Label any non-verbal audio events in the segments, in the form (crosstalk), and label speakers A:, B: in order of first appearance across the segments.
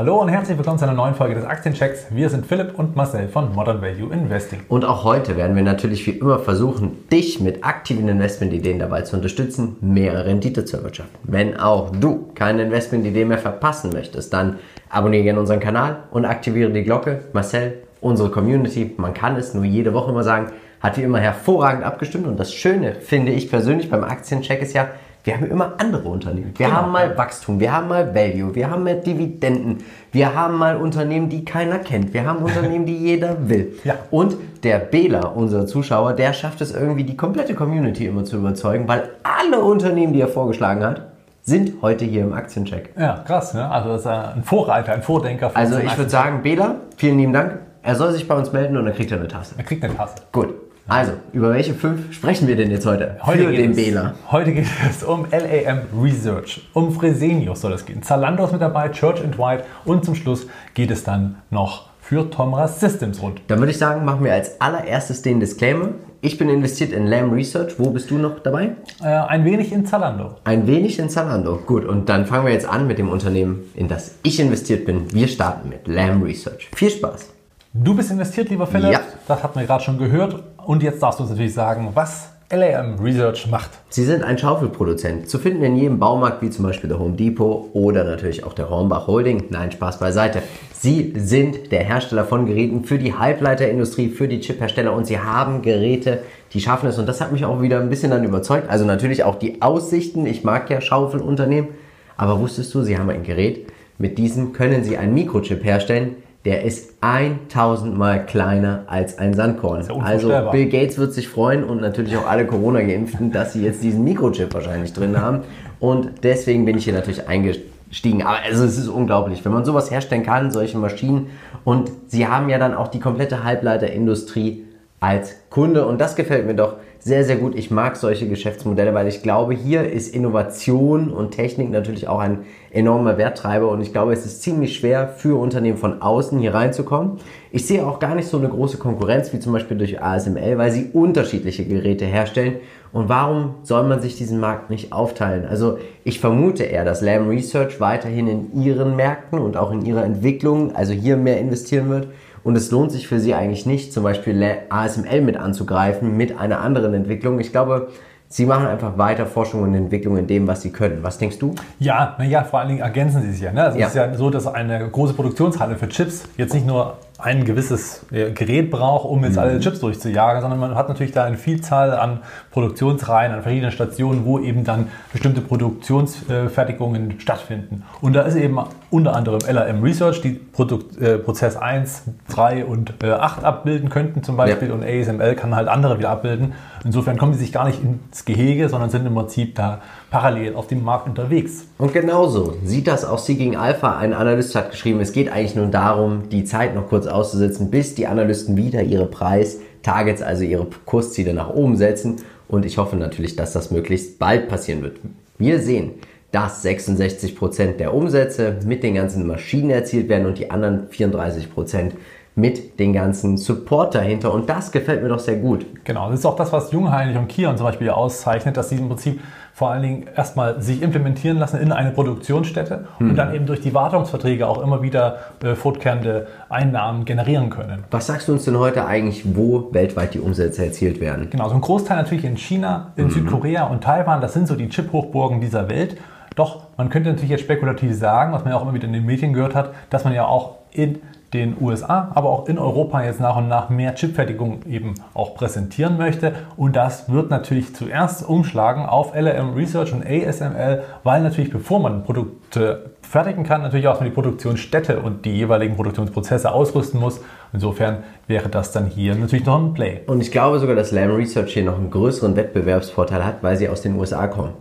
A: Hallo und herzlich willkommen zu einer neuen Folge des Aktienchecks. Wir sind Philipp und Marcel von Modern Value Investing.
B: Und auch heute werden wir natürlich wie immer versuchen, dich mit aktiven Investmentideen dabei zu unterstützen, mehr Rendite zu erwirtschaften. Wenn auch du keine Investmentidee mehr verpassen möchtest, dann abonniere gerne unseren Kanal und aktiviere die Glocke. Marcel, unsere Community, man kann es nur jede Woche immer sagen, hat wie immer hervorragend abgestimmt. Und das Schöne finde ich persönlich beim Aktiencheck ist ja, wir haben immer andere Unternehmen. Wir
A: Genau.
B: haben mal Wachstum, wir haben mal Value, wir haben mal Dividenden, wir haben mal Unternehmen, die keiner kennt, wir haben Unternehmen, die jeder will. (laughs)
A: Ja.
B: Und der Bela, unser Zuschauer, der schafft es irgendwie, die komplette Community immer zu überzeugen, weil alle Unternehmen, die er vorgeschlagen hat, sind heute hier im Aktiencheck.
A: Ja, krass, ne? Also das ist ein Vorreiter, ein Vordenker. Von
B: Also ich würde sagen, Bela, vielen lieben Dank. Er soll sich bei uns melden und dann kriegt er eine Tasse.
A: Er kriegt eine Tasse.
B: Gut. Also, über welche fünf sprechen wir denn jetzt heute?
A: Heute
B: Für
A: geht
B: den
A: es,
B: Bela.
A: Heute geht es um LAM Research, um Fresenius soll es gehen. Zalando ist mit dabei, Church and White und zum Schluss geht es dann noch für Tomra Systems rund.
B: Dann würde ich sagen, machen wir als allererstes den Disclaimer. Ich bin investiert in Lamb Research. Wo bist du noch dabei?
A: Äh, ein wenig in Zalando.
B: Ein wenig in Zalando. Gut, und dann fangen wir jetzt an mit dem Unternehmen, in das ich investiert bin. Wir starten mit Lamb Research. Viel Spaß.
A: Du bist investiert, lieber Philipp.
B: Ja.
A: Das hatten wir gerade schon gehört. Und jetzt darfst du uns natürlich sagen, was LAM Research macht.
B: Sie sind ein Schaufelproduzent, zu finden in jedem Baumarkt, wie zum Beispiel der Home Depot oder natürlich auch der Hornbach Holding. Nein, Spaß beiseite. Sie sind der Hersteller von Geräten für die Halbleiterindustrie, für die Chiphersteller und sie haben Geräte, die schaffen es. Und das hat mich auch wieder ein bisschen dann überzeugt. Also natürlich auch die Aussichten. Ich mag ja Schaufelunternehmen. Aber wusstest du, sie haben ein Gerät, mit diesem können sie einen Mikrochip herstellen, der ist 1000 mal kleiner als ein Sandkorn.
A: ja
B: also. Bill Gates wird sich freuen und natürlich auch alle Corona-Geimpften, dass sie jetzt diesen Mikrochip wahrscheinlich drin haben. Und deswegen bin ich hier natürlich eingestiegen. Aber also es ist unglaublich, wenn man sowas herstellen kann, solche Maschinen. Und sie haben ja dann auch die komplette Halbleiterindustrie als Kunde. Und das gefällt mir doch sehr, sehr gut. Ich mag solche Geschäftsmodelle, weil ich glaube, hier ist Innovation und Technik natürlich auch ein enormer Werttreiber. Und ich glaube, es ist ziemlich schwer für Unternehmen von außen hier reinzukommen. Ich sehe auch gar nicht so eine große Konkurrenz wie zum Beispiel durch ASML, weil sie unterschiedliche Geräte herstellen. Und warum soll man sich diesen Markt nicht aufteilen? Also ich vermute eher, dass Lam Research weiterhin in ihren Märkten und auch in ihrer Entwicklung, also hier mehr investieren wird. Und es lohnt sich für sie eigentlich nicht, zum Beispiel ASML mit anzugreifen mit einer anderen Entwicklung. Ich glaube, sie machen einfach weiter Forschung und Entwicklung in dem, was sie können. Was denkst du?
A: Ja, naja, vor allen Dingen ergänzen sie sich ja. Ne? Also
B: Ja.
A: Es ist ja so, dass eine große Produktionshalle für Chips jetzt nicht nur ein gewisses äh, Gerät braucht, um jetzt alle Chips durchzujagen, sondern man hat natürlich da eine Vielzahl an Produktionsreihen, an verschiedenen Stationen, wo eben dann bestimmte Produktionsfertigungen stattfinden. Und da ist eben unter anderem LRM Research, die Produkt, äh, Prozess 1, 3 und äh, 8 abbilden könnten zum Beispiel
B: Ja.
A: und ASML kann halt andere wieder abbilden. Insofern kommen die sich gar nicht ins Gehege, sondern sind im Prinzip da parallel auf dem Markt unterwegs.
B: Und genauso sieht das auch Seeking Alpha. Ein Analyst hat geschrieben, es geht eigentlich nur darum, die Zeit noch kurz auszusetzen, bis die Analysten wieder ihre Preis-Targets, also ihre Kursziele nach oben setzen. Und ich hoffe natürlich, dass das möglichst bald passieren wird. Wir sehen, dass 66% der Umsätze mit den ganzen Maschinen erzielt werden und die anderen 34% mit den ganzen Support dahinter. Und das gefällt mir doch sehr gut.
A: Genau, das ist auch das, was Jungheinrich und Kion zum Beispiel auszeichnet, dass sie im Prinzip vor allen Dingen erstmal sich implementieren lassen in eine Produktionsstätte und dann eben durch die Wartungsverträge auch immer wieder äh, fortkehrende Einnahmen generieren können.
B: Was sagst du uns denn heute eigentlich, wo weltweit die Umsätze erzielt werden?
A: Genau, so ein Großteil natürlich in China, in Südkorea und Taiwan, das sind so die Chip-Hochburgen dieser Welt. Doch man könnte natürlich jetzt spekulativ sagen, was man ja auch immer wieder in den Medien gehört hat, dass man ja auch in den USA, aber auch in Europa jetzt nach und nach mehr Chipfertigung eben auch präsentieren möchte. Und das wird natürlich zuerst umschlagen auf LRM Research und ASML, weil natürlich bevor man Produkte fertigen kann, natürlich auch die Produktionsstätte und die jeweiligen Produktionsprozesse ausrüsten muss. Insofern wäre das dann hier natürlich noch ein Play.
B: Und ich glaube sogar, dass Lam Research hier noch einen größeren Wettbewerbsvorteil hat, weil sie aus den USA kommen.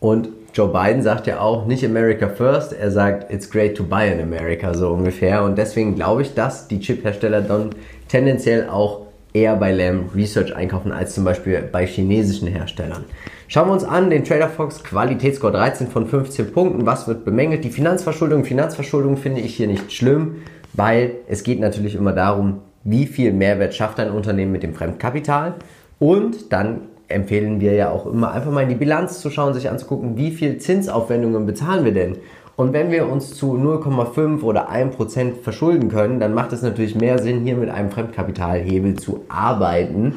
B: Und Joe Biden sagt ja auch nicht America first, er sagt it's great to buy in America so ungefähr. Und deswegen glaube ich, dass die Chiphersteller dann tendenziell auch eher bei Lam Research einkaufen als zum Beispiel bei chinesischen Herstellern. Schauen wir uns an, den Trader Fox Qualitätsscore 13 von 15 Punkten. Was wird bemängelt? Die Finanzverschuldung. Finanzverschuldung finde ich hier nicht schlimm, weil es geht natürlich immer darum, wie viel Mehrwert schafft ein Unternehmen mit dem Fremdkapital. Und dann empfehlen wir ja auch immer einfach mal in die Bilanz zu schauen, sich anzugucken, wie viel Zinsaufwendungen bezahlen wir denn. Und wenn wir uns zu 0,5 oder 1% verschulden können, dann macht es natürlich mehr Sinn, hier mit einem Fremdkapitalhebel zu arbeiten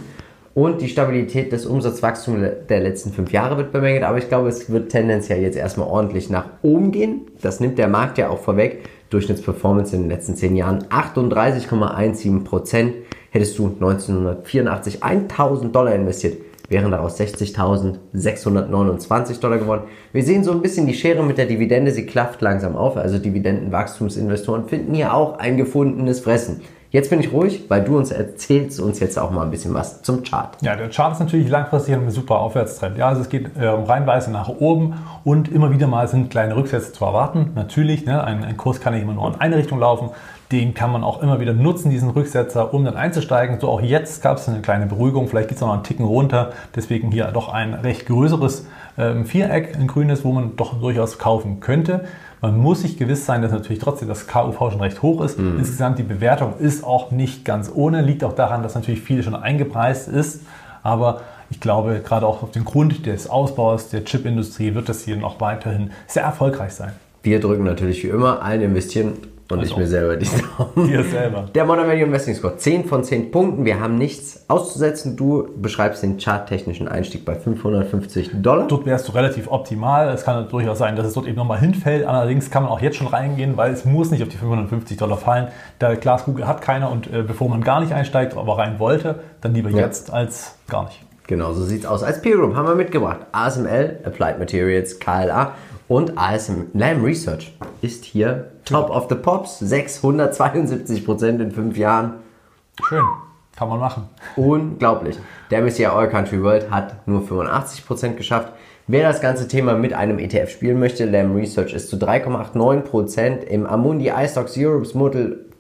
B: und die Stabilität des Umsatzwachstums der letzten fünf Jahre wird bemängelt, aber ich glaube, es wird tendenziell jetzt erstmal ordentlich nach oben gehen. Das nimmt der Markt ja auch vorweg. Durchschnittsperformance in den letzten zehn Jahren 38,17 Prozent. Hättest du 1984 1000 Dollar investiert, wären daraus 60.629 Dollar geworden. Wir sehen so ein bisschen die Schere mit der Dividende, sie klafft langsam auf. Also Dividendenwachstumsinvestoren finden hier auch ein gefundenes Fressen. Jetzt bin ich ruhig, weil du uns erzählst uns jetzt auch mal ein bisschen was zum Chart.
A: Ja, der Chart ist natürlich langfristig ein super Aufwärtstrend. Ja, also es geht äh, reinweise nach oben und immer wieder mal sind kleine Rücksätze zu erwarten. Natürlich, ne, ein, ein Kurs kann nicht immer nur in eine Richtung laufen. Den kann man auch immer wieder nutzen, diesen Rücksetzer, um dann einzusteigen. So auch jetzt gab es eine kleine Beruhigung. Vielleicht geht es noch einen Ticken runter. Deswegen hier doch ein recht größeres ähm, Viereck, ein grünes, wo man doch durchaus kaufen könnte. Man muss sich gewiss sein, dass natürlich trotzdem das KUV schon recht hoch ist. Mhm. Insgesamt die Bewertung ist auch nicht ganz ohne, liegt auch daran, dass natürlich viel schon eingepreist ist. Aber ich glaube, gerade auch auf den Grund des Ausbaus der Chipindustrie wird das hier noch weiterhin sehr erfolgreich sein.
B: Wir drücken natürlich wie immer allen investieren und also, ich mir selber die (laughs) Daumen. Dir selber. Der Modern Value Investing Score. 10 von 10 Punkten. Wir haben nichts auszusetzen. Du beschreibst den charttechnischen Einstieg bei 550 Dollar.
A: Dort wärst du relativ optimal. Es kann durchaus sein, dass es dort eben nochmal hinfällt. Allerdings kann man auch jetzt schon reingehen, weil es muss nicht auf die 550 Dollar fallen. Der Glaskugel hat keiner und äh, bevor man gar nicht einsteigt, aber rein wollte, dann lieber ja. jetzt als gar nicht.
B: Genau, so sieht es aus. Als Peer Group haben wir mitgebracht ASML, Applied Materials, KLA und ASM Lam Research ist hier Top of the Pops. 672% in fünf Jahren.
A: Schön. Kann man machen.
B: Unglaublich. Der MSCI All Country World hat nur 85% geschafft. Wer das ganze Thema mit einem ETF spielen möchte, Lam Research ist zu 3,89% im Amundi iStocks Europe's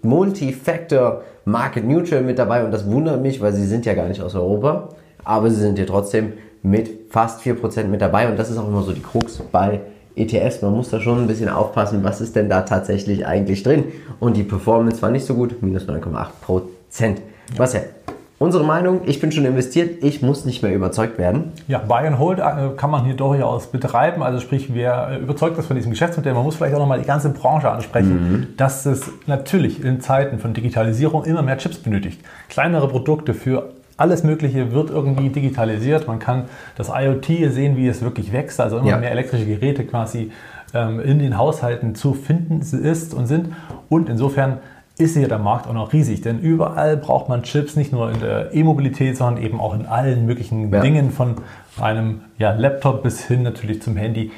B: Multi-Factor Market Neutral mit dabei. Und das wundert mich, weil sie sind ja gar nicht aus Europa. Aber sie sind hier trotzdem mit fast 4% mit dabei. Und das ist auch immer so die Krux bei ETFs, man muss da schon ein bisschen aufpassen, was ist denn da tatsächlich eigentlich drin. Und die Performance war nicht so gut, minus 9,8 Prozent. Was ja, unsere Meinung, ich bin schon investiert, ich muss nicht mehr überzeugt werden.
A: Ja, Buy and Hold äh, kann man hier durchaus betreiben. Also sprich, wer überzeugt ist von diesem Geschäftsmodell, man muss vielleicht auch nochmal die ganze Branche ansprechen, mhm. dass es natürlich in Zeiten von Digitalisierung immer mehr Chips benötigt. Kleinere Produkte für alles Mögliche wird irgendwie digitalisiert. Man kann das IoT sehen, wie es wirklich wächst. Also immer ja. mehr elektrische Geräte quasi ähm, in den Haushalten zu finden ist und sind. Und insofern ist hier der Markt auch noch riesig, denn überall braucht man Chips, nicht nur in der E-Mobilität, sondern eben auch in allen möglichen ja. Dingen, von einem ja, Laptop bis hin natürlich zum Handy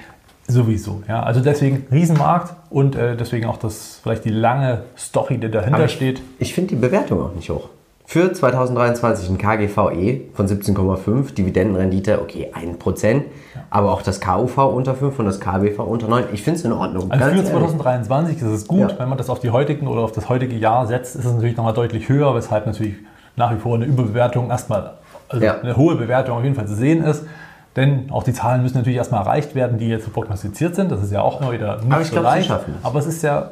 A: sowieso. Ja. Also deswegen Riesenmarkt und äh, deswegen auch das vielleicht die lange Story, die dahinter Aber steht.
B: Ich finde die Bewertung auch nicht hoch. Für 2023 ein KGVE von 17,5, Dividendenrendite, okay, 1%, ja. aber auch das KUV unter 5 und das KBV unter 9. Ich finde es in Ordnung.
A: Also für 2023 ist es gut, ja. wenn man das auf die heutigen oder auf das heutige Jahr setzt, ist es natürlich nochmal deutlich höher, weshalb natürlich nach wie vor eine Überbewertung erstmal, also ja. eine hohe Bewertung auf jeden Fall zu sehen ist. Denn auch die Zahlen müssen natürlich erstmal erreicht werden, die jetzt prognostiziert sind. Das ist ja auch immer wieder
B: nicht aber ich so glaub, leicht.
A: Aber es ist ja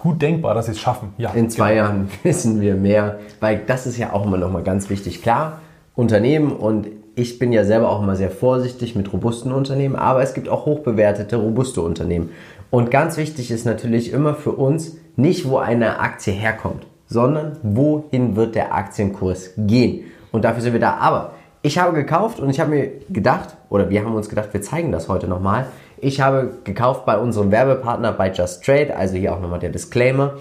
A: gut denkbar, dass sie es schaffen.
B: Ja, In zwei genau. Jahren (laughs) wissen wir mehr, weil das ist ja auch immer noch mal ganz wichtig. Klar, Unternehmen und ich bin ja selber auch immer sehr vorsichtig mit robusten Unternehmen, aber es gibt auch hochbewertete, robuste Unternehmen. Und ganz wichtig ist natürlich immer für uns nicht, wo eine Aktie herkommt, sondern wohin wird der Aktienkurs gehen. Und dafür sind wir da. Aber ich habe gekauft und ich habe mir gedacht, oder wir haben uns gedacht, wir zeigen das heute nochmal. Ich habe gekauft bei unserem Werbepartner bei Just Trade, also hier auch nochmal der Disclaimer.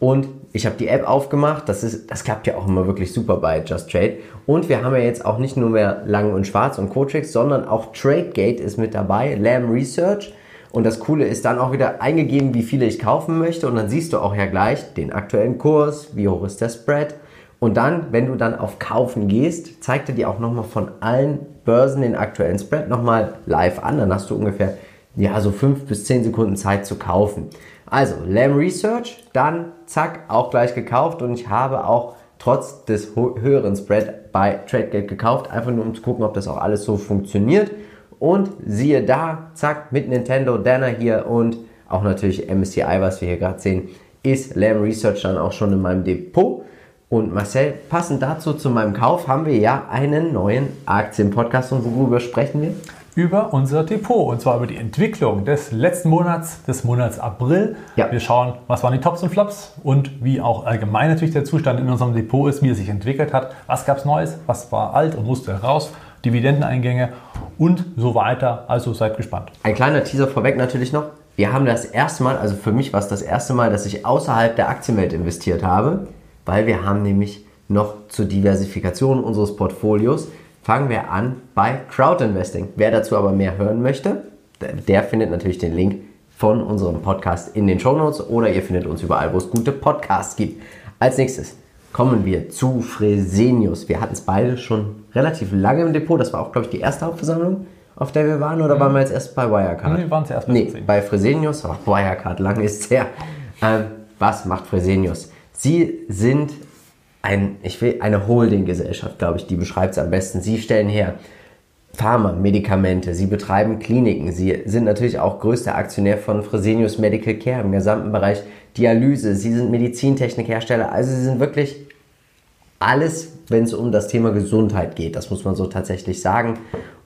B: Und ich habe die App aufgemacht. Das, ist, das klappt ja auch immer wirklich super bei Just Trade. Und wir haben ja jetzt auch nicht nur mehr Lang und Schwarz und Cotrix, sondern auch TradeGate ist mit dabei, Lamb Research. Und das Coole ist dann auch wieder eingegeben, wie viele ich kaufen möchte. Und dann siehst du auch ja gleich den aktuellen Kurs, wie hoch ist der Spread. Und dann, wenn du dann auf Kaufen gehst, zeigt er dir auch nochmal von allen Börsen den aktuellen Spread nochmal live an. Dann hast du ungefähr ja, so fünf bis zehn Sekunden Zeit zu kaufen. Also, Lam Research, dann zack, auch gleich gekauft und ich habe auch trotz des höheren Spread bei TradeGate gekauft, einfach nur um zu gucken, ob das auch alles so funktioniert. Und siehe da, zack, mit Nintendo, Dana hier und auch natürlich MSCI, was wir hier gerade sehen, ist Lam Research dann auch schon in meinem Depot. Und Marcel, passend dazu zu meinem Kauf haben wir ja einen neuen Aktienpodcast und worüber sprechen wir?
A: Über unser Depot und zwar über die Entwicklung des letzten Monats, des Monats April. Ja. Wir schauen, was waren die Tops und Flops und wie auch allgemein natürlich der Zustand in unserem Depot ist, wie er sich entwickelt hat, was gab es Neues, was war alt und musste raus, Dividendeneingänge und so weiter. Also seid gespannt.
B: Ein kleiner Teaser vorweg natürlich noch. Wir haben das erste Mal, also für mich war es das erste Mal, dass ich außerhalb der Aktienwelt investiert habe weil wir haben nämlich noch zur Diversifikation unseres Portfolios fangen wir an bei Crowdinvesting. Wer dazu aber mehr hören möchte, der findet natürlich den Link von unserem Podcast in den Show Notes oder ihr findet uns überall, wo es gute Podcasts gibt. Als nächstes kommen wir zu Fresenius. Wir hatten es beide schon relativ lange im Depot. Das war auch, glaube ich, die erste Hauptversammlung, auf der wir waren. Oder mhm. waren wir jetzt erst bei Wirecard? Nee,
A: wir waren zuerst
B: bei Nee, bei Fresenius. Oh, Wirecard, lange ist es her. Ähm, was macht Fresenius? Sie sind ein, ich will, eine Holding-Gesellschaft, glaube ich, die beschreibt es am besten. Sie stellen her Pharma, Medikamente, sie betreiben Kliniken, sie sind natürlich auch größter Aktionär von Fresenius Medical Care im gesamten Bereich Dialyse, sie sind Medizintechnikhersteller, also sie sind wirklich alles, wenn es um das Thema Gesundheit geht, das muss man so tatsächlich sagen.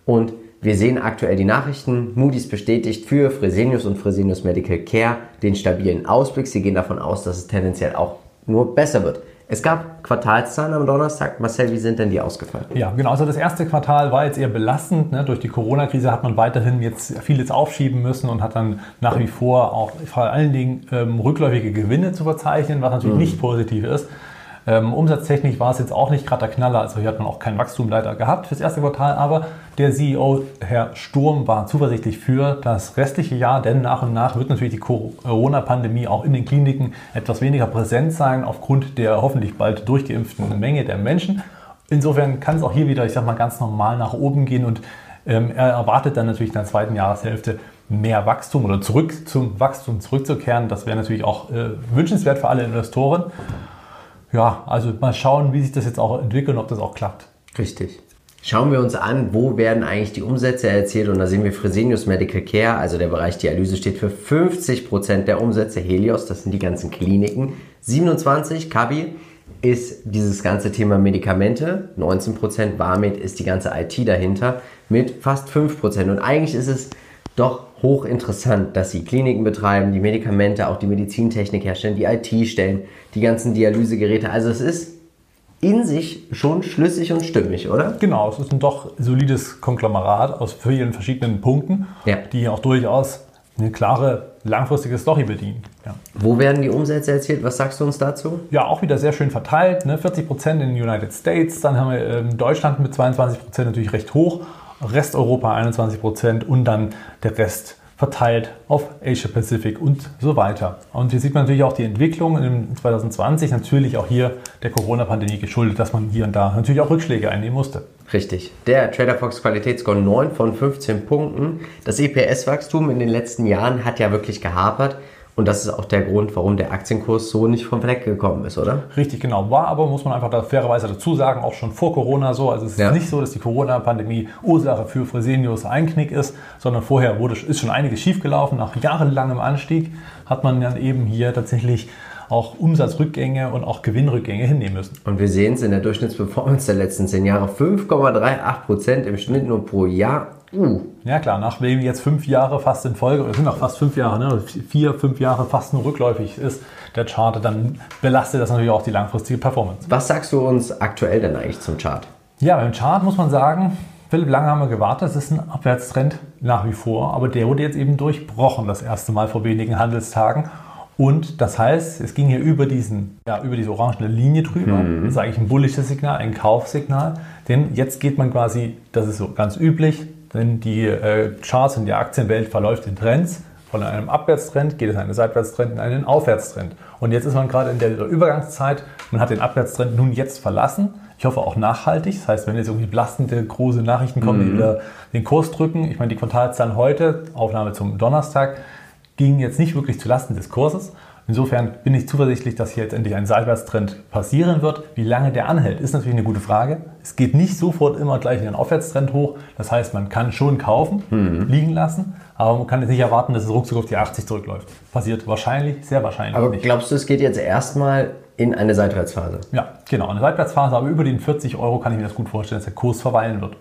B: Und wir sehen aktuell die Nachrichten. Moody's bestätigt für Fresenius und Fresenius Medical Care den stabilen Ausblick. Sie gehen davon aus, dass es tendenziell auch nur besser wird. Es gab Quartalszahlen am Donnerstag. Marcel, wie sind denn die ausgefallen?
A: Ja, genau. Also das erste Quartal war jetzt eher belastend. Ne? Durch die Corona-Krise hat man weiterhin jetzt vieles aufschieben müssen und hat dann nach wie vor auch vor allen Dingen ähm, rückläufige Gewinne zu verzeichnen, was natürlich mhm. nicht positiv ist. Ähm, umsatztechnisch war es jetzt auch nicht gerade der Knaller, also hier hat man auch keinen Wachstum leider gehabt fürs erste Quartal, aber der CEO, Herr Sturm, war zuversichtlich für das restliche Jahr, denn nach und nach wird natürlich die Corona-Pandemie auch in den Kliniken etwas weniger präsent sein, aufgrund der hoffentlich bald durchgeimpften Menge der Menschen. Insofern kann es auch hier wieder, ich sag mal, ganz normal nach oben gehen und ähm, er erwartet dann natürlich in der zweiten Jahreshälfte mehr Wachstum oder zurück zum Wachstum zurückzukehren. Das wäre natürlich auch äh, wünschenswert für alle Investoren ja, also mal schauen, wie sich das jetzt auch entwickelt und ob das auch klappt.
B: Richtig. Schauen wir uns an, wo werden eigentlich die Umsätze erzielt? Und da sehen wir Fresenius Medical Care, also der Bereich Dialyse steht für 50% der Umsätze, Helios, das sind die ganzen Kliniken, 27 Kabi ist dieses ganze Thema Medikamente, 19% Warmed ist die ganze IT dahinter mit fast 5% und eigentlich ist es doch hochinteressant, dass sie Kliniken betreiben, die Medikamente, auch die Medizintechnik herstellen, die IT stellen, die ganzen Dialysegeräte. Also es ist in sich schon schlüssig und stimmig, oder?
A: Genau, es ist ein doch solides Konglomerat aus vielen verschiedenen Punkten, ja. die auch durchaus eine klare langfristige Story bedienen.
B: Ja. Wo werden die Umsätze erzielt? Was sagst du uns dazu?
A: Ja, auch wieder sehr schön verteilt. Ne? 40% in den United States, dann haben wir ähm, Deutschland mit 22% natürlich recht hoch Resteuropa 21 Prozent und dann der Rest verteilt auf Asia Pacific und so weiter. Und hier sieht man natürlich auch die Entwicklung in 2020, natürlich auch hier der Corona-Pandemie geschuldet, dass man hier und da natürlich auch Rückschläge einnehmen musste.
B: Richtig. Der Trader Fox Qualitätsscore 9 von 15 Punkten. Das EPS-Wachstum in den letzten Jahren hat ja wirklich gehapert. Und das ist auch der Grund, warum der Aktienkurs so nicht vom Fleck gekommen ist, oder?
A: Richtig, genau. War aber, muss man einfach da fairerweise dazu sagen, auch schon vor Corona so. Also es ist ja. nicht so, dass die Corona-Pandemie Ursache für Fresenius Einknick ist, sondern vorher wurde, ist schon einiges schiefgelaufen. Nach jahrelangem Anstieg hat man dann eben hier tatsächlich auch Umsatzrückgänge und auch Gewinnrückgänge hinnehmen müssen.
B: Und wir sehen es in der Durchschnittsperformance der letzten zehn Jahre. 5,38 Prozent im Schnitt nur pro Jahr.
A: Uh. Ja klar, nachdem jetzt fünf Jahre fast in Folge, es sind auch fast fünf Jahre, ne, vier, fünf Jahre fast nur rückläufig ist, der Chart, dann belastet das natürlich auch die langfristige Performance.
B: Was sagst du uns aktuell denn eigentlich zum Chart?
A: Ja, beim Chart muss man sagen, Philipp, lange haben wir gewartet, es ist ein Abwärtstrend nach wie vor, aber der wurde jetzt eben durchbrochen das erste Mal vor wenigen Handelstagen. Und das heißt, es ging hier über, diesen, ja, über diese orangene Linie drüber. Mhm. Das ist eigentlich ein bullisches Signal, ein Kaufsignal. Denn jetzt geht man quasi, das ist so ganz üblich, denn die äh, Charts in der Aktienwelt verläuft in Trends. Von einem Abwärtstrend geht es in einen Seitwärtstrend, in einen Aufwärtstrend. Und jetzt ist man gerade in der Übergangszeit. Man hat den Abwärtstrend nun jetzt verlassen. Ich hoffe auch nachhaltig. Das heißt, wenn jetzt irgendwie belastende, große Nachrichten kommen, mhm. die wieder den Kurs drücken. Ich meine, die Quartalszahlen heute, Aufnahme zum Donnerstag, gingen jetzt nicht wirklich zulasten des Kurses. Insofern bin ich zuversichtlich, dass hier jetzt endlich ein Seitwärtstrend passieren wird. Wie lange der anhält, ist natürlich eine gute Frage. Es geht nicht sofort immer gleich in den Aufwärtstrend hoch. Das heißt, man kann schon kaufen,
B: Mhm.
A: liegen lassen, aber man kann jetzt nicht erwarten, dass es ruckzuck auf die 80 zurückläuft. Passiert wahrscheinlich, sehr wahrscheinlich
B: Aber
A: nicht.
B: glaubst du, es geht jetzt erstmal in eine Seitwärtsphase?
A: Ja, genau, eine Seitwärtsphase, aber über den 40 Euro kann ich mir das gut vorstellen, dass der Kurs verweilen wird.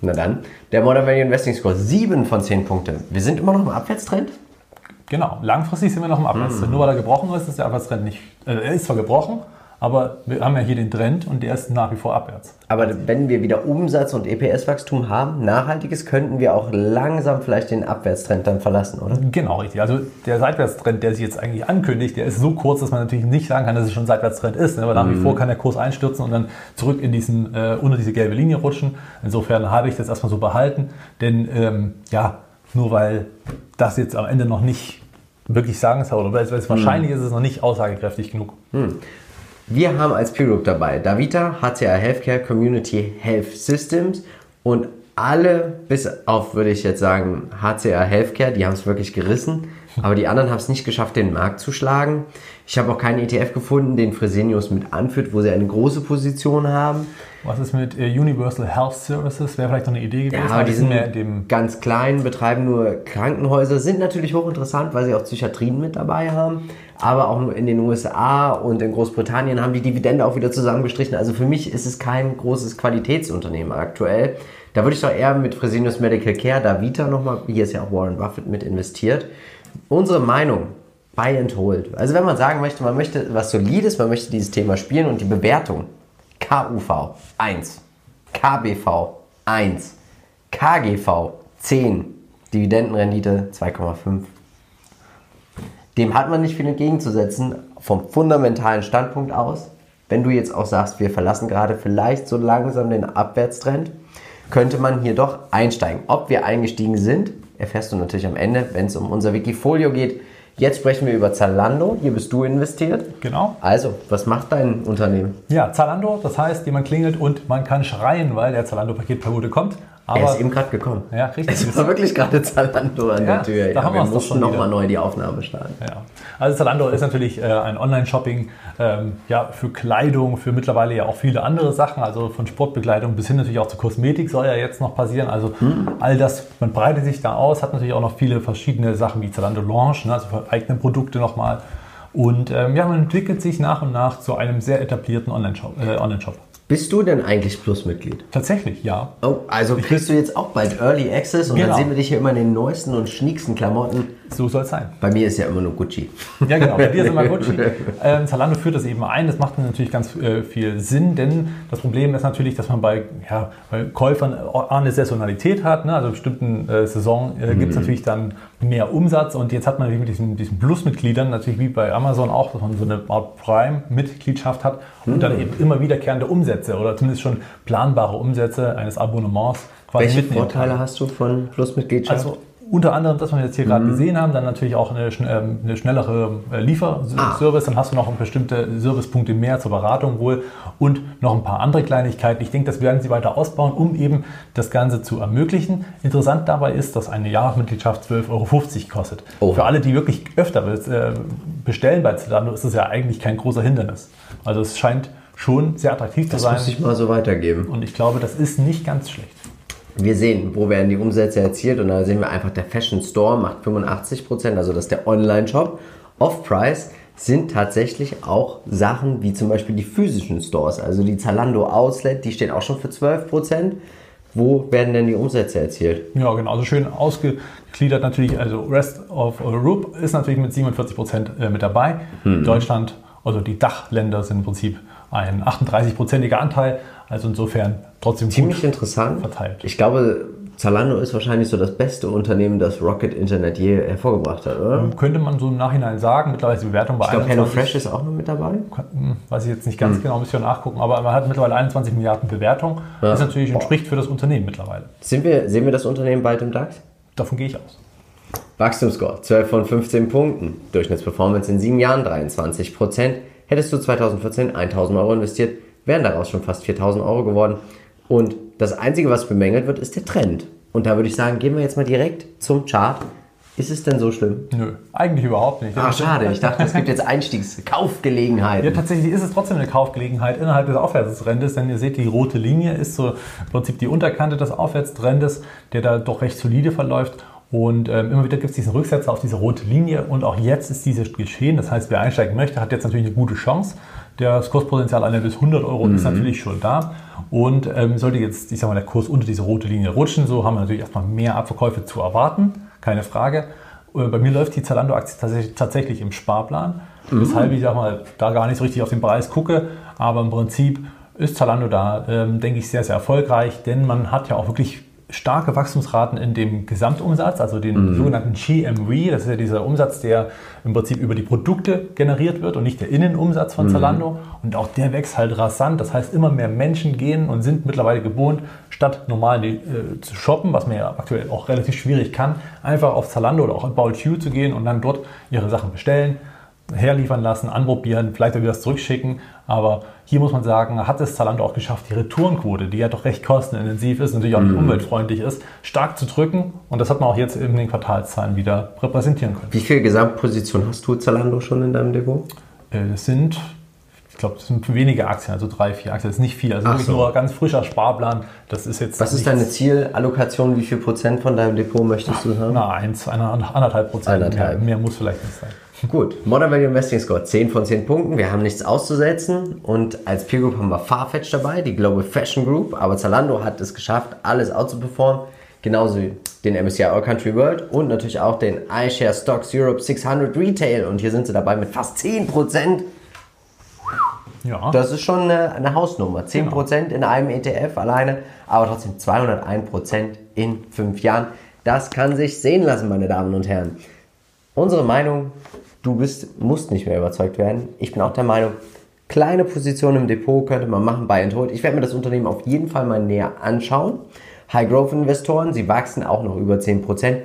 B: Na dann, der Modern Value Investing Score 7 von 10 Punkte. Wir sind immer noch im Abwärtstrend?
A: Genau, langfristig sind wir noch im Abwärtstrend. Nur weil er gebrochen ist, ist der Abwärtstrend nicht. Äh, er ist zwar gebrochen, aber wir haben ja hier den Trend und der ist nach wie vor abwärts.
B: Aber wenn wir wieder Umsatz- und EPS-Wachstum haben, nachhaltiges, könnten wir auch langsam vielleicht den Abwärtstrend dann verlassen, oder?
A: Genau, richtig. Also der Seitwärtstrend, der sich jetzt eigentlich ankündigt, der ist so kurz, dass man natürlich nicht sagen kann, dass es schon ein Seitwärtstrend ist. ne? Aber nach wie vor kann der Kurs einstürzen und dann zurück in diesen, äh, unter diese gelbe Linie rutschen. Insofern habe ich das erstmal so behalten. Denn ähm, ja, nur weil das jetzt am Ende noch nicht wirklich sagen soll, oder weil es, es wahrscheinlich ist es noch nicht aussagekräftig genug.
B: Wir haben als Peer Group dabei Davita, HCA Healthcare, Community Health Systems und alle, bis auf, würde ich jetzt sagen, HCA Healthcare, die haben es wirklich gerissen, aber die anderen haben es nicht geschafft, den Markt zu schlagen. Ich habe auch keinen ETF gefunden, den Fresenius mit anführt, wo sie eine große Position haben.
A: Was ist mit äh, Universal Health Services? Wäre vielleicht noch eine Idee gewesen.
B: Ja, aber die sind
A: mehr dem
B: ganz klein, betreiben nur Krankenhäuser, sind natürlich hochinteressant, weil sie auch Psychiatrien mit dabei haben. Aber auch nur in den USA und in Großbritannien haben die Dividende auch wieder zusammengestrichen. Also für mich ist es kein großes Qualitätsunternehmen aktuell. Da würde ich doch eher mit Fresenius Medical Care, Davita nochmal, hier ist ja auch Warren Buffett mit investiert. Unsere Meinung, buy and hold. Also wenn man sagen möchte, man möchte was Solides, man möchte dieses Thema spielen und die Bewertung, KUV 1, KBV 1, KGV 10, Dividendenrendite 2,5. Dem hat man nicht viel entgegenzusetzen vom fundamentalen Standpunkt aus. Wenn du jetzt auch sagst, wir verlassen gerade vielleicht so langsam den Abwärtstrend, könnte man hier doch einsteigen. Ob wir eingestiegen sind, erfährst du natürlich am Ende, wenn es um unser Wikifolio geht. Jetzt sprechen wir über Zalando. Hier bist du investiert.
A: Genau.
B: Also, was macht dein Unternehmen?
A: Ja, Zalando, das heißt, jemand klingelt und man kann schreien, weil der Zalando-Paketperiode kommt. Aber
B: er ist eben gerade gekommen.
A: ja, richtig.
B: Es war wirklich gerade Zalando an
A: Ja,
B: der Tür.
A: da haben
B: wir mussten nochmal neu die Aufnahme starten.
A: Ja. Also Zalando ist natürlich äh, ein Online-Shopping ähm, ja, für Kleidung, für mittlerweile ja auch viele andere Sachen, also von Sportbekleidung bis hin natürlich auch zu Kosmetik soll ja jetzt noch passieren. Also all das, man breitet sich da aus, hat natürlich auch noch viele verschiedene Sachen wie Zalando Launch, ne, also eigene Produkte nochmal. Und ähm, ja, man entwickelt sich nach und nach zu einem sehr etablierten Online-Shop. Äh, Online-Shop.
B: Bist du denn eigentlich Plus-Mitglied?
A: Tatsächlich, ja.
B: Oh, also kriegst du jetzt auch bald Early Access und
A: Genau.
B: dann sehen wir dich hier immer in den neuesten und schnieksten Klamotten.
A: So soll es sein.
B: Bei mir ist ja immer nur Gucci.
A: Ja, genau. Bei dir ist immer Gucci. (laughs) Ähm, Zalando führt das eben ein. Das macht natürlich ganz äh, viel Sinn, denn das Problem ist natürlich, dass man bei, ja, bei Käufern eine Saisonalität hat. Ne? Also in bestimmten äh, Saison äh, gibt es natürlich dann mehr Umsatz und jetzt hat man mit diesen, diesen Plus-Mitgliedern natürlich wie bei Amazon auch, dass man so eine Art Prime-Mitgliedschaft hat und dann eben immer wiederkehrende Umsätze oder zumindest schon planbare Umsätze eines Abonnements quasi
B: Welche
A: mitnehmen kann.
B: Vorteile hast du von Plus-Mitgliedschaft?
A: Also unter anderem, das, was wir jetzt hier gerade gesehen haben, dann natürlich auch eine, schn- ähm, eine schnellere äh, Lieferservice, dann hast du noch bestimmte Servicepunkte mehr zur Beratung wohl und noch ein paar andere Kleinigkeiten. Ich denke, das werden sie weiter ausbauen, um eben das Ganze zu ermöglichen. Interessant dabei ist, dass eine Jahresmitgliedschaft 12,50 Euro kostet.
B: Oh.
A: Für alle, die wirklich öfter äh, bestellen bei Zalando, ist das ja eigentlich kein großer Hindernis. Also es scheint schon sehr attraktiv
B: das
A: zu
B: muss
A: sein
B: ich mal so weitergeben.
A: und ich glaube, das ist nicht ganz schlecht.
B: Wir sehen, wo werden die Umsätze erzielt und da sehen wir einfach, der Fashion Store macht 85%, also das ist der Online-Shop. Off-Price sind tatsächlich auch Sachen wie zum Beispiel die physischen Stores, also die Zalando Outlet, die stehen auch schon für 12%. Wo werden denn die Umsätze erzielt?
A: Ja, genau. Also schön ausgegliedert natürlich. Also Rest of Europe ist natürlich mit 47 Prozent äh, mit dabei. Deutschland, also die Dachländer sind im Prinzip ein 38-prozentiger Anteil. Also insofern trotzdem
B: Ziemlich interessant.
A: verteilt.
B: Ich glaube, Zalando ist wahrscheinlich so das beste Unternehmen, das Rocket Internet je hervorgebracht hat, oder?
A: Könnte man so im Nachhinein sagen. Mittlerweile ist die Bewertung bei
B: Ich glaube,
A: 21.
B: HelloFresh ist auch noch mit dabei.
A: Hm, Weiß ich jetzt nicht ganz genau, müsste ich nachgucken. Aber man hat mittlerweile 21 Milliarden Bewertung. Das natürlich entspricht für das Unternehmen mittlerweile.
B: Sind wir, sehen wir das Unternehmen bald im DAX?
A: Davon gehe ich aus.
B: Wachstumsscore 12 von 15 Punkten. Durchschnittsperformance in sieben Jahren 23 Prozent. Hättest du 2014 1000 Euro investiert, wären daraus schon fast 4000 Euro geworden. Und das Einzige, was bemängelt wird, ist der Trend. Und da würde ich sagen, gehen wir jetzt mal direkt zum Chart. Ist es denn so schlimm?
A: Nö, eigentlich überhaupt nicht.
B: Ah, schade. Ich dachte, es gibt jetzt Einstiegskaufgelegenheiten.
A: Ja, tatsächlich ist es trotzdem eine Kaufgelegenheit innerhalb des Aufwärtstrendes, denn ihr seht, die rote Linie ist so im Prinzip die Unterkante des Aufwärtstrendes, der da doch recht solide verläuft. Und ähm, immer wieder gibt es diesen Rücksetzer auf diese rote Linie und auch jetzt ist dieses geschehen. Das heißt, wer einsteigen möchte, hat jetzt natürlich eine gute Chance. Das Kurspotenzial einer bis 100 Euro ist natürlich schon da. Und ähm, sollte jetzt, ich sag mal, der Kurs unter diese rote Linie rutschen, so haben wir natürlich erstmal mehr Abverkäufe zu erwarten, keine Frage. Äh, Bei mir läuft die Zalando-Aktie tatsächlich, tatsächlich im Sparplan, weshalb ich sag mal, da gar nicht so richtig auf den Preis gucke. Aber im Prinzip ist Zalando da, ähm, denke ich, sehr, sehr erfolgreich, denn man hat ja auch wirklich starke Wachstumsraten in dem Gesamtumsatz, also den sogenannten GMV. Das ist ja dieser Umsatz, der im Prinzip über die Produkte generiert wird und nicht der Innenumsatz von Zalando. Und auch der wächst halt rasant. Das heißt, immer mehr Menschen gehen und sind mittlerweile gewohnt, statt normal äh, zu shoppen, was man ja aktuell auch relativ schwierig kann, einfach auf Zalando oder auch About You zu gehen und dann dort ihre Sachen bestellen herliefern lassen, anprobieren, vielleicht auch wieder das zurückschicken. Aber hier muss man sagen, hat es Zalando auch geschafft, die Retourenquote, die ja doch recht kostenintensiv ist, natürlich auch nicht umweltfreundlich ist, stark zu drücken. Und das hat man auch jetzt in den Quartalszahlen wieder repräsentieren können.
B: Wie viel Gesamtposition hast du Zalando schon in deinem Depot?
A: Äh, Es sind, ich glaube, es sind wenige Aktien, also drei, vier Aktien. Das ist nicht viel. Also wirklich
B: so.
A: nur ganz frischer Sparplan. Das ist jetzt.
B: Was ist deine Zielallokation? Wie viel Prozent von deinem Depot möchtest du haben?
A: Na, eins, eine, anderthalb Prozent.
B: Anderthalb.
A: Mehr, mehr muss vielleicht nicht sein.
B: Gut, Modern Value Investing Score 10 von 10 Punkten. Wir haben nichts auszusetzen. Und als Peer Group haben wir Farfetch dabei, die Global Fashion Group. Aber Zalando hat es geschafft, alles outzuperformen. Genauso wie den MSCI All Country World und natürlich auch den iShare Stocks Europe 600 Retail. Und hier sind sie dabei mit fast 10%.
A: Ja.
B: Das ist schon eine, eine Hausnummer. 10% in einem ETF alleine, aber trotzdem 201% in fünf Jahren. Das kann sich sehen lassen, meine Damen und Herren. Unsere Meinung, du bist, musst nicht mehr überzeugt werden. Ich bin auch der Meinung, kleine Position im Depot könnte man machen, Buy and Hold. Ich werde mir das Unternehmen auf jeden Fall mal näher anschauen. High Growth Investoren, sie wachsen auch noch über 10%.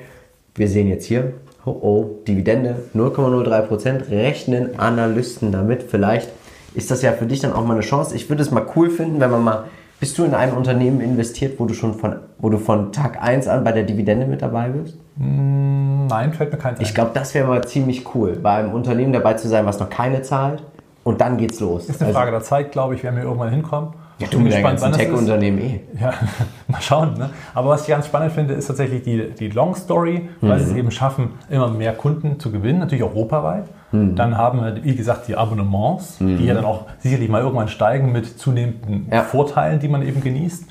B: Wir sehen jetzt hier, oh oh, Dividende 0,03%, rechnen Analysten damit. Vielleicht ist das ja für dich dann auch mal eine Chance. Ich würde es mal cool finden, wenn man mal, bist du in ein Unternehmen investiert, wo du schon von, wo du von Tag 1 an bei der Dividende mit dabei bist?
A: Nein, fällt mir keins ein.
B: Ich glaube, das wäre mal ziemlich cool, bei einem Unternehmen dabei zu sein, was noch keine zahlt. Und dann geht's los.
A: ist eine Frage der Zeit, glaube ich, werden wir irgendwann hinkommen.
B: ja, du mit
A: ist.
B: Tech-Unternehmen eh.
A: Ja, (laughs) mal schauen. Ne? Aber was ich ganz spannend finde, ist tatsächlich die, die Long Story, weil sie es eben schaffen, immer mehr Kunden zu gewinnen, natürlich europaweit. Dann haben wir, wie gesagt, die Abonnements, die ja dann auch sicherlich mal irgendwann steigen mit zunehmenden
B: Ja.
A: Vorteilen, die man eben genießt.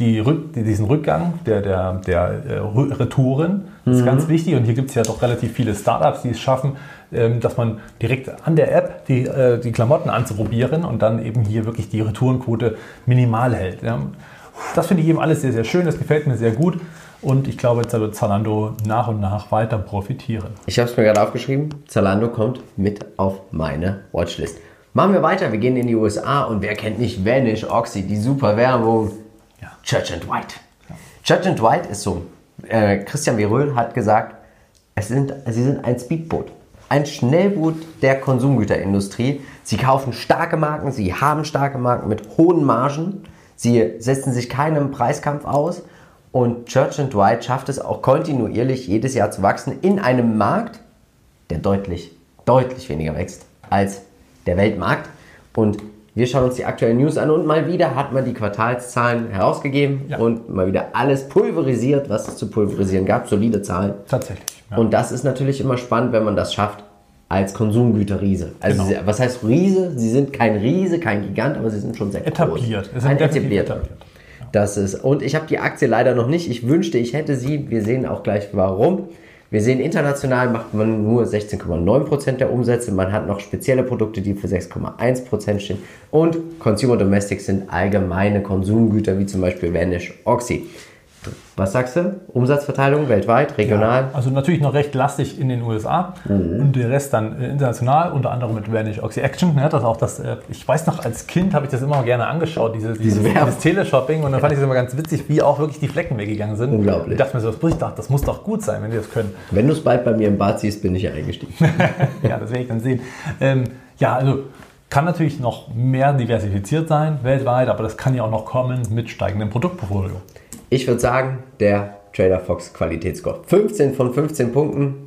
A: Die Rück, diesen Rückgang der, der, der äh, Retouren ist ganz wichtig. Und hier gibt es ja doch relativ viele Startups, die es schaffen, ähm, dass man direkt an der App die, äh, die Klamotten anzuprobieren und dann eben hier wirklich die Retourenquote minimal hält. Das finde ich eben alles sehr, sehr schön. Das gefällt mir sehr gut. Und ich glaube, jetzt wird Zalando nach und nach weiter profitieren.
B: Ich habe es mir gerade aufgeschrieben. Zalando kommt mit auf meine Watchlist. Machen wir weiter. Wir gehen in die USA und wer kennt nicht Vanish, Oxy, die super Werbung.
A: Ja.
B: Church and White. Church and White ist so. Äh, Christian Viröl hat gesagt, es sind, sie sind ein Speedboot. Ein Schnellboot der Konsumgüterindustrie. Sie kaufen starke Marken, sie haben starke Marken mit hohen Margen. Sie setzen sich keinem Preiskampf aus. Und Church and White schafft es auch kontinuierlich jedes Jahr zu wachsen in einem Markt, der deutlich, deutlich weniger wächst als der Weltmarkt. Und wir schauen uns die aktuellen News an und mal wieder hat man die Quartalszahlen herausgegeben
A: Ja.
B: und mal wieder alles pulverisiert, was es zu pulverisieren gab, solide Zahlen.
A: Tatsächlich. Ja.
B: Und das ist natürlich immer spannend, wenn man das schafft als Konsumgüterriese. Also
A: Genau.
B: was heißt Riese? Sie sind kein Riese, kein Gigant, aber sie sind schon sehr
A: etabliert.
B: groß.
A: Sind
B: Ein etablierter.
A: etabliert.
B: Das ist, und ich habe die Aktie leider noch nicht. Ich wünschte, ich hätte sie. Wir sehen auch gleich warum. Wir sehen, international macht man nur 16,9% der Umsätze. Man hat noch spezielle Produkte, die für 6,1% stehen. Und Consumer Domestic sind allgemeine Konsumgüter, wie zum Beispiel Vanish Oxy. Was sagst du? Umsatzverteilung weltweit, regional?
A: Also natürlich noch recht lastig in den USA
B: Mhm.
A: und der Rest dann äh, international, unter anderem mit Vanish Oxy Action. Ne, das auch das, äh, ich weiß noch, als Kind habe ich das immer gerne angeschaut, diese, dieses,
B: Werbung.
A: dieses Teleshopping. Und dann fand ich es immer ganz witzig, wie auch wirklich die Flecken weggegangen sind.
B: Unglaublich.
A: Ich dachte mir so, ich dachte, das muss doch gut sein, wenn die das können.
B: Wenn du es bald bei mir im Bad siehst, bin ich ja eingestiegen. (laughs)
A: ja, das werde ich dann sehen. Ähm, ja, also kann natürlich noch mehr diversifiziert sein weltweit, aber das kann ja auch noch kommen mit steigendem Produktportfolio.
B: Ich würde sagen, der Trader Fox Qualitätsscore. 15 von 15 Punkten.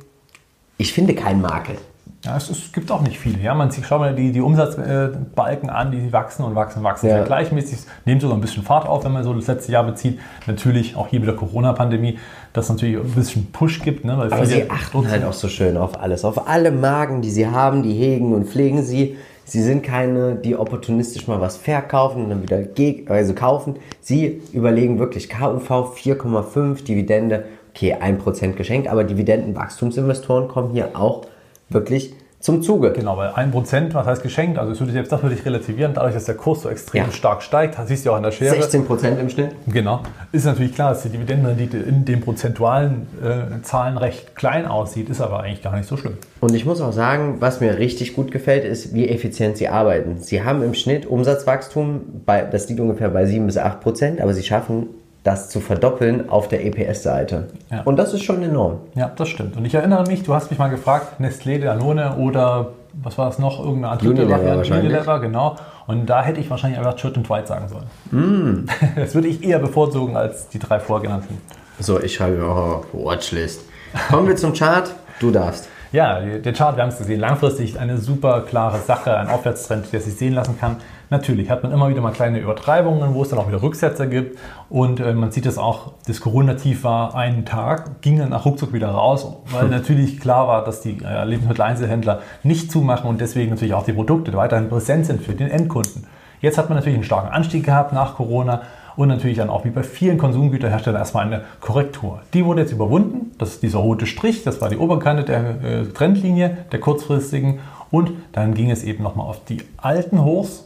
B: Ich finde keinen Makel.
A: Ja, es, es, gibt auch nicht viele. Ja, man sieht, schau mal die, die Umsatzbalken an, die wachsen und wachsen, wachsen ja. gleichmäßig, nehmen sogar ein bisschen Fahrt auf, wenn man so das letzte Jahr bezieht. Natürlich auch hier wieder Corona-Pandemie, das natürlich ein bisschen Push gibt. Ne,
B: weil Aber sie achten halt auch so schön auf alles, auf alle Magen, die sie haben, die hegen und pflegen sie. Sie sind keine, die opportunistisch mal was verkaufen und dann wieder also kaufen. Sie überlegen wirklich KUV 4,5, Dividende, okay, 1% geschenkt, aber Dividendenwachstumsinvestoren kommen hier auch wirklich zum Zuge.
A: Genau, weil 1%, was heißt geschenkt? Also würde selbst das würde ich relativieren, dadurch, dass der Kurs so extrem ja. stark steigt, das siehst du auch in der Schere.
B: 16% im Schnitt.
A: Genau. Ist natürlich klar, dass die Dividendenrendite in den prozentualen äh, Zahlen recht klein aussieht, ist aber eigentlich gar nicht so schlimm.
B: Und ich muss auch sagen, was mir richtig gut gefällt, ist, wie effizient sie arbeiten. Sie haben im Schnitt Umsatzwachstum, bei, das liegt ungefähr bei 7 bis 8%, aber sie schaffen das zu verdoppeln auf der EPS-Seite. Ja. Und das ist schon enorm.
A: Ja, das stimmt. Und ich erinnere mich, du hast mich mal gefragt, Nestlé, Danone oder was war das noch? Irgendeine Art
B: Unilever,
A: Unilever, genau. Und da hätte ich wahrscheinlich einfach Churt und White sagen sollen. Mm. (laughs) Das würde ich eher bevorzugen als die drei vorgenannten.
B: So, ich schreibe auch Watchlist. Kommen wir zum Chart. Du darfst.
A: Ja, der Chart, wir haben es gesehen, langfristig eine super klare Sache, ein Aufwärtstrend, der sich sehen lassen kann. Natürlich hat man immer wieder mal kleine Übertreibungen, wo es dann auch wieder Rücksetzer gibt. Und äh, man sieht es auch, das Corona-Tief war einen Tag, ging dann nach ruckzuck wieder raus, weil natürlich klar war, dass die äh, Lebensmitteleinzelhändler nicht zumachen und deswegen natürlich auch die Produkte weiterhin präsent sind für den Endkunden. Jetzt hat man natürlich einen starken Anstieg gehabt nach Corona und natürlich dann auch wie bei vielen Konsumgüterherstellern erstmal eine Korrektur. Die wurde jetzt überwunden, das ist dieser rote Strich, das war die Oberkante der äh, Trendlinie, der kurzfristigen und dann ging es eben nochmal auf die alten Hochs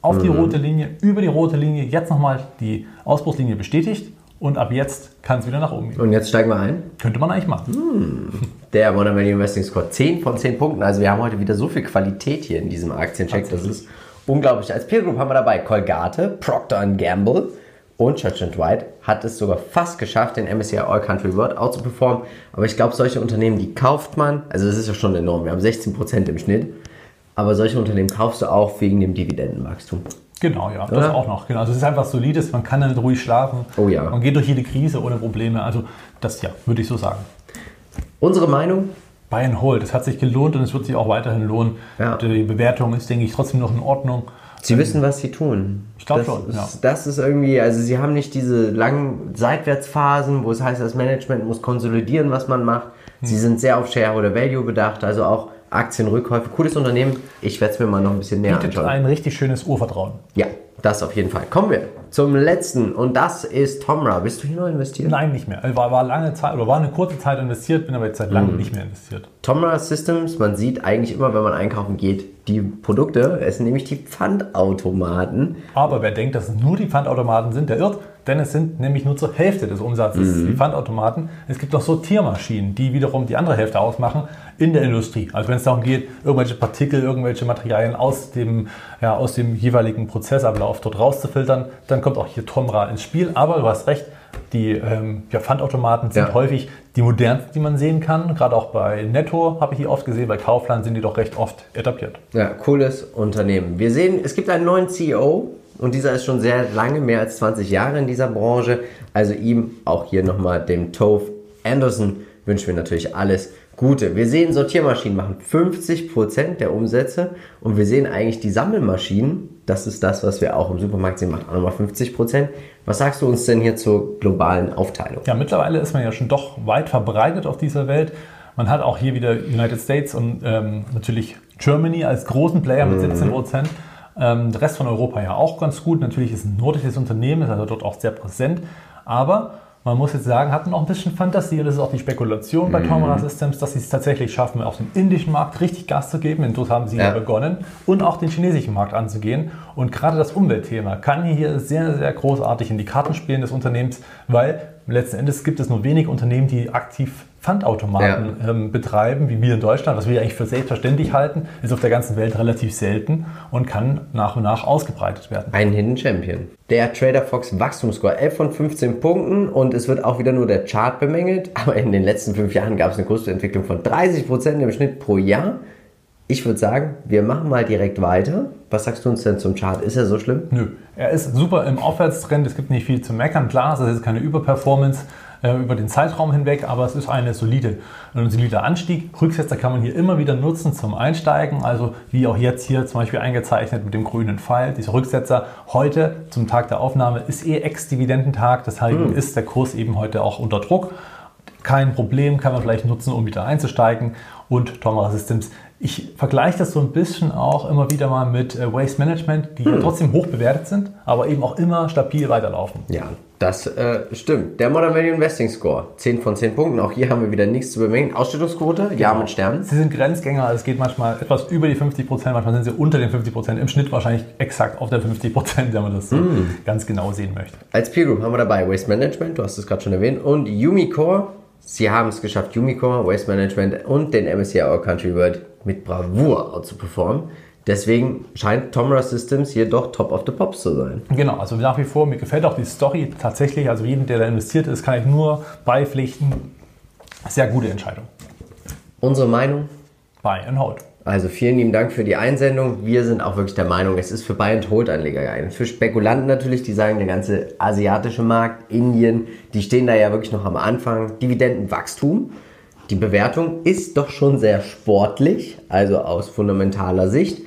A: auf die mhm. rote Linie, über die rote Linie, jetzt nochmal die Ausbruchslinie bestätigt und ab jetzt kann es wieder nach oben gehen.
B: Und jetzt steigen wir ein?
A: Könnte man eigentlich machen. Hm.
B: Der Modern Value Investing Score 10 von 10 Punkten. Also wir haben heute wieder so viel Qualität hier in diesem Aktiencheck. Das ist unglaublich. Als Peer Group haben wir dabei Colgate, Procter Gamble und Church White hat es sogar fast geschafft, den MSCI All Country World out zu performen. Aber ich glaube, solche Unternehmen, die kauft man, also das ist ja schon enorm. Wir haben 16% im Schnitt. Aber solche Unternehmen kaufst du auch wegen dem Dividendenwachstum.
A: Genau, ja, Oder? das auch noch. Genau. Also es ist einfach solides, man kann damit ruhig schlafen.
B: Oh ja.
A: Man geht durch jede Krise ohne Probleme. Also das ja, würde ich so sagen.
B: Unsere Meinung?
A: Buy and Hold. Es hat sich gelohnt und es wird sich auch weiterhin lohnen. Ja. Die Bewertung ist, denke ich, trotzdem noch in Ordnung.
B: Sie wissen, was sie tun.
A: Ich glaube schon.
B: Ist, ja. Das ist irgendwie, also sie haben nicht diese langen Seitwärtsphasen, wo es heißt, das Management muss konsolidieren, was man macht. Hm. Sie sind sehr auf Share oder Value bedacht, also auch Aktienrückkäufe. Cooles Unternehmen. Ich werde es mir mal noch ein bisschen näher
A: Bietet anschauen. ein richtig schönes Urvertrauen.
B: Ja, das auf jeden Fall. Kommen wir zum letzten und das ist Tomra. Bist du hier noch investiert?
A: Nein, nicht mehr. War, war lange Zeit oder war eine kurze Zeit investiert, bin aber jetzt seit langem mhm. nicht mehr investiert.
B: Tomra Systems, man sieht eigentlich immer, wenn man einkaufen geht, die Produkte. Es sind nämlich die Pfandautomaten.
A: Aber wer denkt, dass es nur die Pfandautomaten sind, der irrt denn es sind nämlich nur zur Hälfte des Umsatzes mhm. die Pfandautomaten. Es gibt auch Sortiermaschinen, die wiederum die andere Hälfte ausmachen in der Industrie. Also wenn es darum geht, irgendwelche Partikel, irgendwelche Materialien aus dem, ja, aus dem jeweiligen Prozessablauf dort rauszufiltern, dann kommt auch hier Tomra ins Spiel. Aber du hast recht, die ähm, ja, Pfandautomaten sind ja. häufig die modernsten, die man sehen kann. Gerade auch bei Netto habe ich die oft gesehen, bei Kaufland sind die doch recht oft etabliert.
B: Ja, cooles Unternehmen. Wir sehen, es gibt einen neuen CEO, und dieser ist schon sehr lange, mehr als 20 Jahre in dieser Branche. Also ihm auch hier nochmal dem Tove Anderson wünschen wir natürlich alles Gute. Wir sehen, Sortiermaschinen machen 50% der Umsätze und wir sehen eigentlich die Sammelmaschinen, das ist das, was wir auch im Supermarkt sehen, machen auch nochmal 50%. Was sagst du uns denn hier zur globalen Aufteilung?
A: Ja, mittlerweile ist man ja schon doch weit verbreitet auf dieser Welt. Man hat auch hier wieder United States und ähm, natürlich Germany als großen Player mit 17 mhm. Ähm, der Rest von Europa ja auch ganz gut. Natürlich ist ein nordisches Unternehmen, ist also dort auch sehr präsent. Aber man muss jetzt sagen, hatten auch ein bisschen Fantasie und das ist auch die Spekulation bei mhm. Tomra Systems, dass sie es tatsächlich schaffen, auf dem indischen Markt richtig Gas zu geben. Denn dort haben sie ja. begonnen und auch den chinesischen Markt anzugehen. Und gerade das Umweltthema kann hier sehr, sehr großartig in die Karten spielen des Unternehmens, weil letzten Endes gibt es nur wenig Unternehmen, die aktiv Pfandautomaten ja. ähm, betreiben, wie wir in Deutschland, was wir eigentlich für selbstverständlich halten, ist auf der ganzen Welt relativ selten und kann nach und nach ausgebreitet werden.
B: Ein Hidden Champion. Der Trader Fox Wachstumsscore 11 von 15 Punkten und es wird auch wieder nur der Chart bemängelt, (laughs) aber in den letzten fünf Jahren gab es eine Kursentwicklung von 30 Prozent im Schnitt pro Jahr. Ich würde sagen, wir machen mal direkt weiter. Was sagst du uns denn zum Chart? Ist er so schlimm?
A: Nö, er ist super im Aufwärtstrend. Es gibt nicht viel zu meckern. Klar, das ist keine Überperformance. Äh, über den Zeitraum hinweg, aber es ist eine solide, ein solider Anstieg. Rücksetzer kann man hier immer wieder nutzen zum Einsteigen, also wie auch jetzt hier zum Beispiel eingezeichnet mit dem grünen Pfeil. Dieser Rücksetzer heute zum Tag der Aufnahme ist eh Ex-Dividendentag, deshalb mhm. ist der Kurs eben heute auch unter Druck. Kein Problem, kann man vielleicht nutzen, um wieder einzusteigen. Und Tomra Systems ich vergleiche das so ein bisschen auch immer wieder mal mit äh, Waste Management, die hm. ja trotzdem hoch bewertet sind, aber eben auch immer stabil weiterlaufen.
B: Ja, das äh, stimmt. Der Modern Value Investing Score, 10 von 10 Punkten. Auch hier haben wir wieder nichts zu bemängeln. Ausstellungsquote, genau. ja mit Sternen.
A: Sie sind Grenzgänger, also es geht manchmal etwas über die 50 Prozent, manchmal sind sie unter den 50 Prozent. Im Schnitt wahrscheinlich exakt auf der 50 Prozent, wenn man das so mm. ganz genau sehen möchte.
B: Als Peer Group haben wir dabei Waste Management, du hast es gerade schon erwähnt, und Umicore. Sie haben es geschafft, Umicore, Waste Management und den MSCI All Country World mit Bravour zu performen. Deswegen scheint Tomra Systems hier doch top of the pops zu sein.
A: Genau, also nach wie vor, mir gefällt auch die Story tatsächlich. Also jedem, der da investiert ist, kann ich nur beipflichten. Sehr gute Entscheidung.
B: Unsere Meinung?
A: Buy and hold.
B: Also vielen lieben Dank für die Einsendung. Wir sind auch wirklich der Meinung, es ist für Buy and Hold Anleger geeignet. Für Spekulanten natürlich, die sagen, der ganze asiatische Markt, Indien, die stehen da ja wirklich noch am Anfang. Dividendenwachstum. Die Bewertung ist doch schon sehr sportlich, also aus fundamentaler Sicht.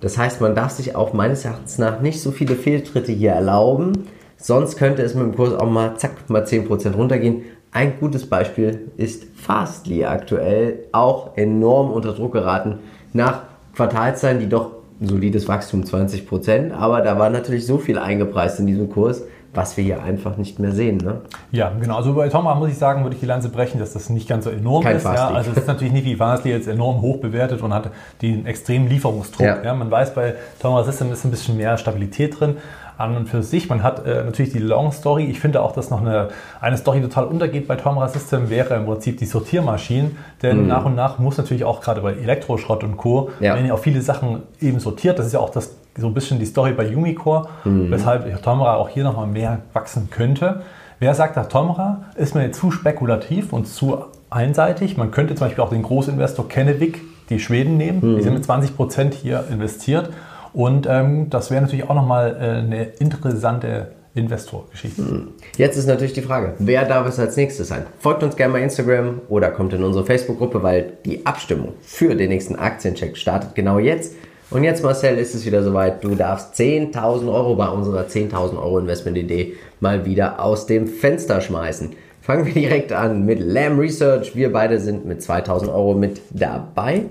B: Das heißt, man darf sich auch meines Erachtens nach nicht so viele Fehltritte hier erlauben. Sonst könnte es mit dem Kurs auch mal zack, mal 10% runtergehen. Ein gutes Beispiel ist Fastly aktuell auch enorm unter Druck geraten nach Quartalszahlen, die doch solides Wachstum 20%, aber da war natürlich so viel eingepreist in diesem Kurs, was wir hier einfach nicht mehr sehen. Ne?
A: Ja, genau. Also bei Thomas muss ich sagen, würde ich die Lanze brechen, dass das nicht ganz so enorm Kein ist. Ja, also es ist natürlich nicht wie Fastly jetzt enorm hoch bewertet und hat den extremen Lieferungsdruck. Ja. ja man weiß, bei Thomas System ist ein bisschen mehr Stabilität drin an und für sich. Man hat äh, natürlich die Long Story. Ich finde auch, dass noch eine, eine Story total untergeht bei Tomra System, wäre im Prinzip die Sortiermaschinen. Denn mhm. nach und nach muss natürlich auch gerade bei Elektroschrott und Co. Ja. wenn ihr auch viele Sachen eben sortiert. Das ist ja auch das, so ein bisschen die Story bei Umicore, mhm. weshalb Tomra auch hier nochmal mehr wachsen könnte. Wer sagt, dass Tomra ist mir zu spekulativ und zu einseitig? Man könnte zum Beispiel auch den Großinvestor Kennevik, die Schweden nehmen. Mhm. Die sind mit 20 Prozent hier investiert und ähm, das wäre natürlich auch nochmal äh, eine interessante Investorgeschichte. Hm.
B: Jetzt ist natürlich die Frage, wer darf es als nächstes sein? Folgt uns gerne bei Instagram oder kommt in unsere Facebook-Gruppe, weil die Abstimmung für den nächsten Aktiencheck startet genau jetzt. Und jetzt, Marcel, ist es wieder soweit. Du darfst 10.000 Euro bei unserer 10.000 Euro Investment-Idee mal wieder aus dem Fenster schmeißen. Fangen wir direkt an mit Lamb Research. Wir beide sind mit 2.000 Euro mit dabei.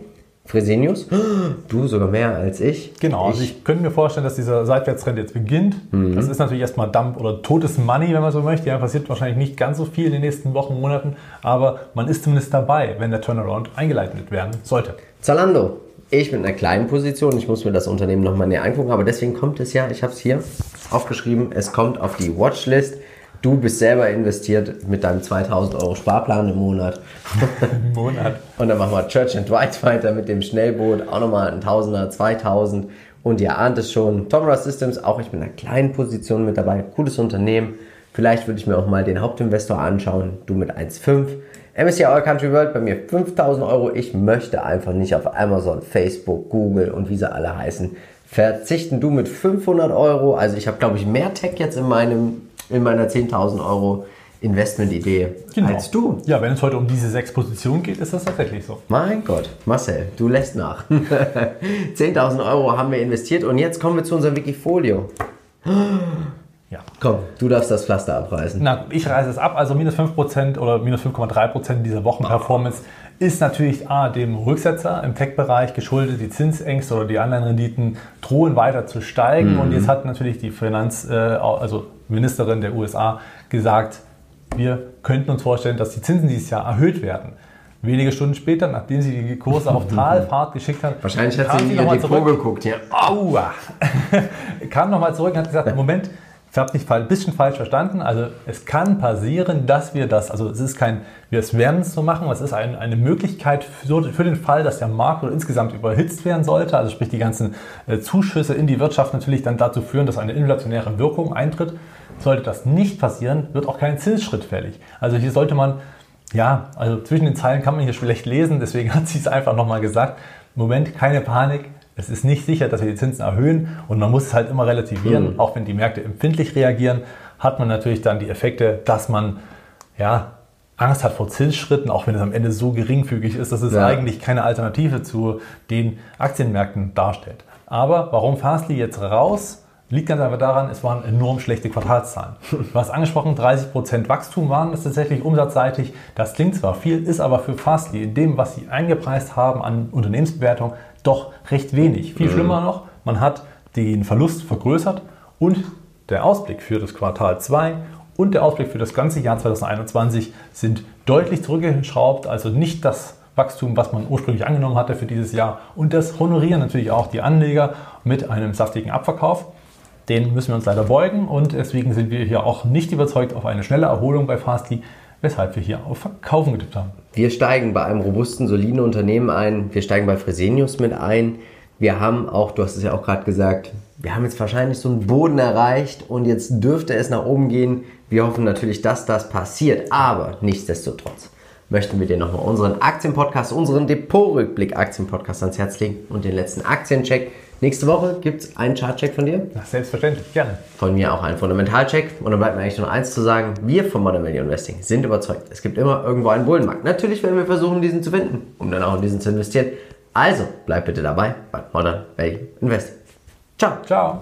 B: Fresenius? (gasps) Du sogar mehr als ich.
A: Genau, also ich, also ich könnte mir vorstellen, dass dieser Seitwärtstrend jetzt beginnt. Mhm. Das ist natürlich erstmal Dump oder totes Money, wenn man so möchte. Ja, passiert wahrscheinlich nicht ganz so viel in den nächsten Wochen, Monaten, aber man ist zumindest dabei, wenn der Turnaround eingeleitet werden sollte.
B: Zalando. Ich mit einer kleinen Position, ich muss mir das Unternehmen nochmal näher angucken, aber deswegen kommt es ja, ich habe es hier aufgeschrieben, es kommt auf die Watchlist. Du bist selber investiert mit deinem 2000 Euro Sparplan im Monat. Im (laughs) Monat. Und dann machen wir Church and Dwight weiter mit dem Schnellboot. Auch nochmal ein Tausender, 2000. Und ihr ahnt es schon. Tomra Systems, auch ich bin in einer kleinen Position mit dabei. Cooles Unternehmen. Vielleicht würde ich mir auch mal den Hauptinvestor anschauen. Du mit 1,5. MSCI All Country World bei mir 5000 Euro. Ich möchte einfach nicht auf Amazon, Facebook, Google und wie sie alle heißen verzichten. Du mit 500 Euro. Also ich habe, glaube ich, mehr Tech jetzt in meinem in meiner 10.000 Euro Investmentidee genau. als du.
A: Ja, wenn es heute um diese sechs Positionen geht, ist das tatsächlich so.
B: Mein Gott, Marcel, du lässt nach. (laughs) 10.000 Euro haben wir investiert und jetzt kommen wir zu unserem Wikifolio. Ja. Komm, du darfst das Pflaster abreißen.
A: Na, ich reiße es ab. Also minus 5% oder minus 5,3% dieser Wochenperformance ist natürlich A, dem Rücksetzer im Tech-Bereich geschuldet. Die Zinsängste oder die anderen Renditen drohen weiter zu steigen. Mhm. Und jetzt hat natürlich die Finanz, äh, also Ministerin der USA gesagt, wir könnten uns vorstellen, dass die Zinsen dieses Jahr erhöht werden. Wenige Stunden später, nachdem sie die Kurse auf (laughs) Talfahrt geschickt hat,
B: wahrscheinlich hat sie in ihr Depot geguckt, ja.
A: Aua! (laughs) kam nochmal zurück und hat gesagt, (laughs) Moment, ich habe dich ein bisschen falsch verstanden. Also es kann passieren, dass wir das, also es ist kein, wir es werden es so machen, es ist ein, eine Möglichkeit für, für, den Fall, dass der Markt oder insgesamt überhitzt werden sollte, also sprich die ganzen äh, Zuschüsse in die Wirtschaft natürlich dann dazu führen, dass eine inflationäre Wirkung eintritt. Sollte das nicht passieren, wird auch kein Zinsschritt fällig. Also hier sollte man, ja, also zwischen den Zeilen kann man hier schlecht lesen, deswegen (laughs) hat sie es einfach nochmal gesagt. Moment, keine Panik, es ist nicht sicher, dass wir die Zinsen erhöhen und man muss es halt immer relativieren. Mhm. Auch wenn die Märkte empfindlich reagieren, hat man natürlich dann die Effekte, dass man ja, Angst hat vor Zinsschritten, auch wenn es am Ende so geringfügig ist, dass es
B: Ja.
A: eigentlich keine Alternative zu den Aktienmärkten darstellt. Aber warum Fastly jetzt raus? Liegt ganz einfach daran, es waren enorm schlechte Quartalszahlen. Du hast angesprochen, 30% Wachstum waren das tatsächlich umsatzseitig. Das klingt zwar viel, ist aber für Fastly in dem, was sie eingepreist haben an Unternehmensbewertung, doch recht wenig. Viel schlimmer noch, man hat den Verlust vergrößert und der Ausblick für das Quartal 2 und der Ausblick für das ganze Jahr 2021 sind deutlich zurückgeschraubt, also nicht das Wachstum, was man ursprünglich angenommen hatte für dieses Jahr. Und das honorieren natürlich auch die Anleger mit einem saftigen Abverkauf. Den müssen wir uns leider beugen und deswegen sind wir hier auch nicht überzeugt auf eine schnelle Erholung bei Fastly, weshalb wir hier auf Verkaufen getippt haben.
B: Wir steigen bei einem robusten, soliden Unternehmen ein. Wir steigen bei Fresenius mit ein. Wir haben auch, du hast es ja auch gerade gesagt, wir haben jetzt wahrscheinlich so einen Boden erreicht und jetzt dürfte es nach oben gehen. Wir hoffen natürlich, dass das passiert, aber nichtsdestotrotz möchten wir dir nochmal unseren Aktienpodcast, unseren Depotrückblick-Aktienpodcast ans Herz legen und den letzten Aktiencheck. Nächste Woche gibt es einen Chartcheck von dir.
A: Ja, selbstverständlich, gerne.
B: Von mir auch ein Fundamentalcheck. Und dann bleibt mir eigentlich nur eins zu sagen. Wir von Modern Value Investing sind überzeugt. Es gibt immer irgendwo einen Bullenmarkt. Natürlich werden wir versuchen, diesen zu finden, um dann auch in diesen zu investieren. Also, bleib bitte dabei bei Modern Value Investing. Ciao.
A: Ciao.